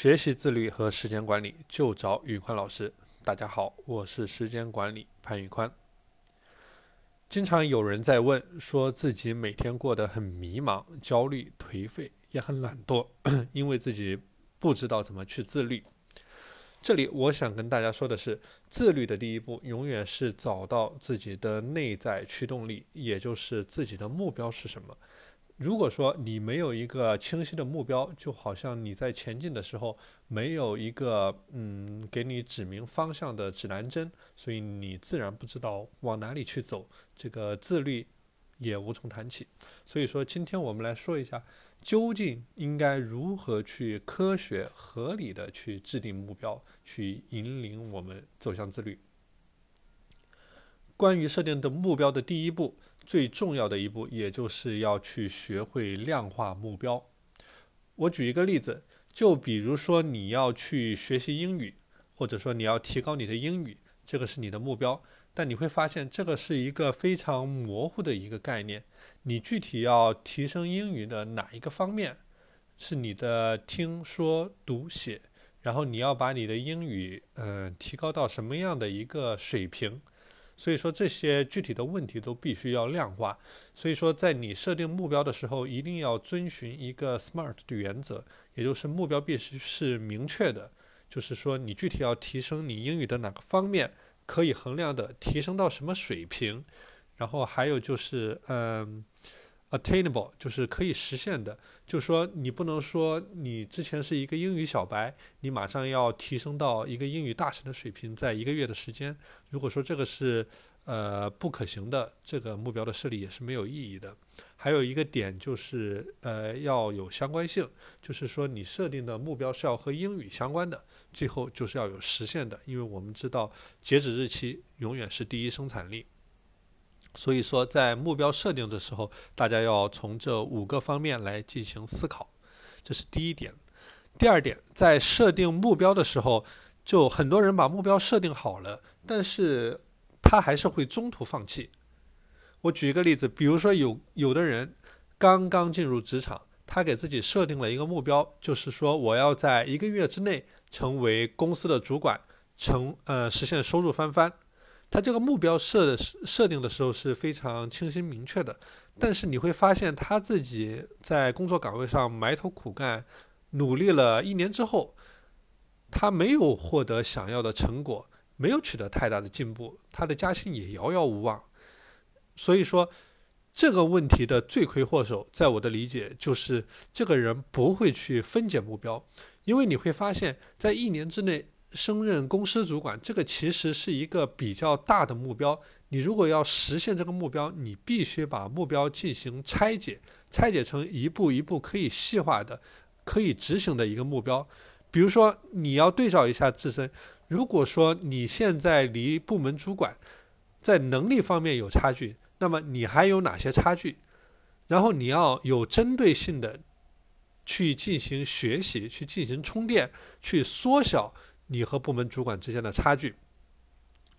学习自律和时间管理就找宇宽老师。大家好，我是时间管理潘宇宽。经常有人在问，说自己每天过得很迷茫、焦虑、颓废，也很懒惰，因为自己不知道怎么去自律。这里我想跟大家说的是，自律的第一步永远是找到自己的内在驱动力，也就是自己的目标是什么。如果说你没有一个清晰的目标，就好像你在前进的时候没有一个嗯给你指明方向的指南针，所以你自然不知道往哪里去走，这个自律也无从谈起。所以说，今天我们来说一下，究竟应该如何去科学合理的去制定目标，去引领我们走向自律。关于设定的目标的第一步。最重要的一步，也就是要去学会量化目标。我举一个例子，就比如说你要去学习英语，或者说你要提高你的英语，这个是你的目标。但你会发现，这个是一个非常模糊的一个概念。你具体要提升英语的哪一个方面？是你的听说读写，然后你要把你的英语，嗯，提高到什么样的一个水平？所以说这些具体的问题都必须要量化。所以说，在你设定目标的时候，一定要遵循一个 SMART 的原则，也就是目标必须是明确的。就是说，你具体要提升你英语的哪个方面，可以衡量的提升到什么水平。然后还有就是，嗯。Attainable 就是可以实现的，就是说你不能说你之前是一个英语小白，你马上要提升到一个英语大神的水平，在一个月的时间。如果说这个是呃不可行的，这个目标的设立也是没有意义的。还有一个点就是呃要有相关性，就是说你设定的目标是要和英语相关的，最后就是要有实现的，因为我们知道截止日期永远是第一生产力。所以说，在目标设定的时候，大家要从这五个方面来进行思考，这是第一点。第二点，在设定目标的时候，就很多人把目标设定好了，但是他还是会中途放弃。我举一个例子，比如说有有的人刚刚进入职场，他给自己设定了一个目标，就是说我要在一个月之内成为公司的主管，成呃实现收入翻番。他这个目标设的设定的时候是非常清晰明确的，但是你会发现他自己在工作岗位上埋头苦干，努力了一年之后，他没有获得想要的成果，没有取得太大的进步，他的加薪也遥遥无望。所以说，这个问题的罪魁祸首，在我的理解就是这个人不会去分解目标，因为你会发现在一年之内。升任公司主管，这个其实是一个比较大的目标。你如果要实现这个目标，你必须把目标进行拆解，拆解成一步一步可以细化的、可以执行的一个目标。比如说，你要对照一下自身。如果说你现在离部门主管在能力方面有差距，那么你还有哪些差距？然后你要有针对性的去进行学习，去进行充电，去缩小。你和部门主管之间的差距，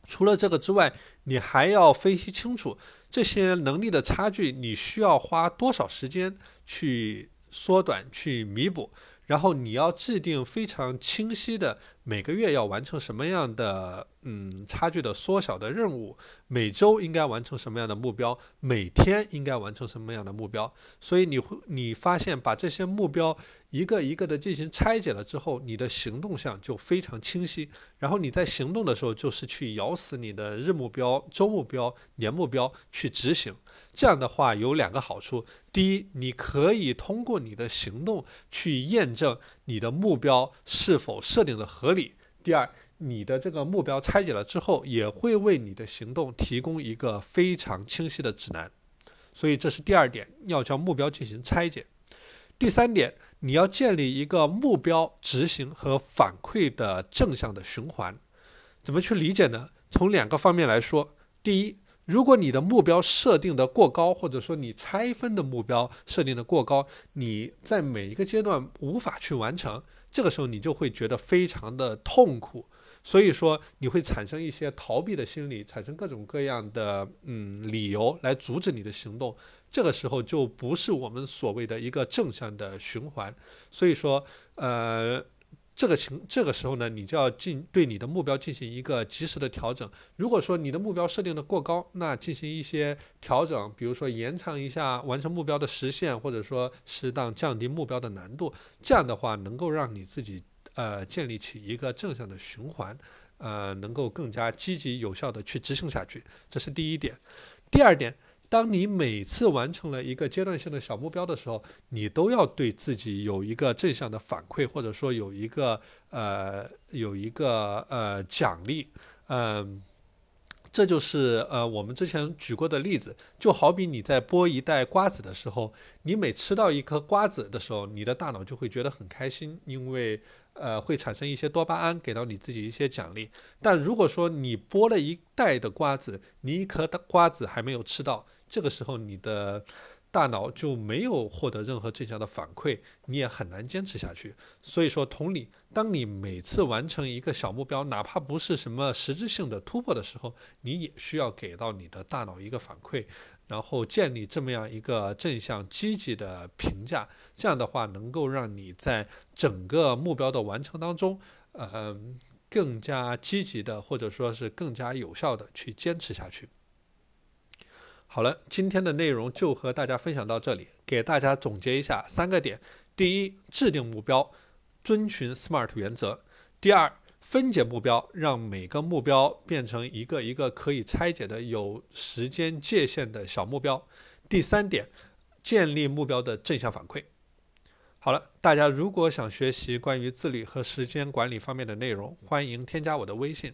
除了这个之外，你还要分析清楚这些能力的差距，你需要花多少时间去缩短、去弥补。然后你要制定非常清晰的每个月要完成什么样的嗯差距的缩小的任务，每周应该完成什么样的目标，每天应该完成什么样的目标。所以你会你发现把这些目标一个一个的进行拆解了之后，你的行动项就非常清晰。然后你在行动的时候，就是去咬死你的日目标、周目标、年目标去执行。这样的话有两个好处：第一，你可以通过你的行动去验证你的目标是否设定的合理；第二，你的这个目标拆解了之后，也会为你的行动提供一个非常清晰的指南。所以这是第二点，要将目标进行拆解。第三点，你要建立一个目标执行和反馈的正向的循环。怎么去理解呢？从两个方面来说，第一。如果你的目标设定的过高，或者说你拆分的目标设定的过高，你在每一个阶段无法去完成，这个时候你就会觉得非常的痛苦，所以说你会产生一些逃避的心理，产生各种各样的嗯理由来阻止你的行动，这个时候就不是我们所谓的一个正向的循环，所以说呃。这个情这个时候呢，你就要进对你的目标进行一个及时的调整。如果说你的目标设定的过高，那进行一些调整，比如说延长一下完成目标的时限，或者说适当降低目标的难度，这样的话能够让你自己呃建立起一个正向的循环，呃，能够更加积极有效的去执行下去。这是第一点。第二点。当你每次完成了一个阶段性的小目标的时候，你都要对自己有一个正向的反馈，或者说有一个呃有一个呃奖励，嗯，这就是呃我们之前举过的例子，就好比你在剥一袋瓜子的时候，你每吃到一颗瓜子的时候，你的大脑就会觉得很开心，因为呃会产生一些多巴胺，给到你自己一些奖励。但如果说你剥了一袋的瓜子，你一颗的瓜子还没有吃到。这个时候，你的大脑就没有获得任何正向的反馈，你也很难坚持下去。所以说，同理，当你每次完成一个小目标，哪怕不是什么实质性的突破的时候，你也需要给到你的大脑一个反馈，然后建立这么样一个正向积极的评价。这样的话，能够让你在整个目标的完成当中，呃，更加积极的，或者说是更加有效的去坚持下去。好了，今天的内容就和大家分享到这里。给大家总结一下三个点：第一，制定目标，遵循 SMART 原则；第二，分解目标，让每个目标变成一个一个可以拆解的有时间界限的小目标；第三点，建立目标的正向反馈。好了，大家如果想学习关于自律和时间管理方面的内容，欢迎添加我的微信。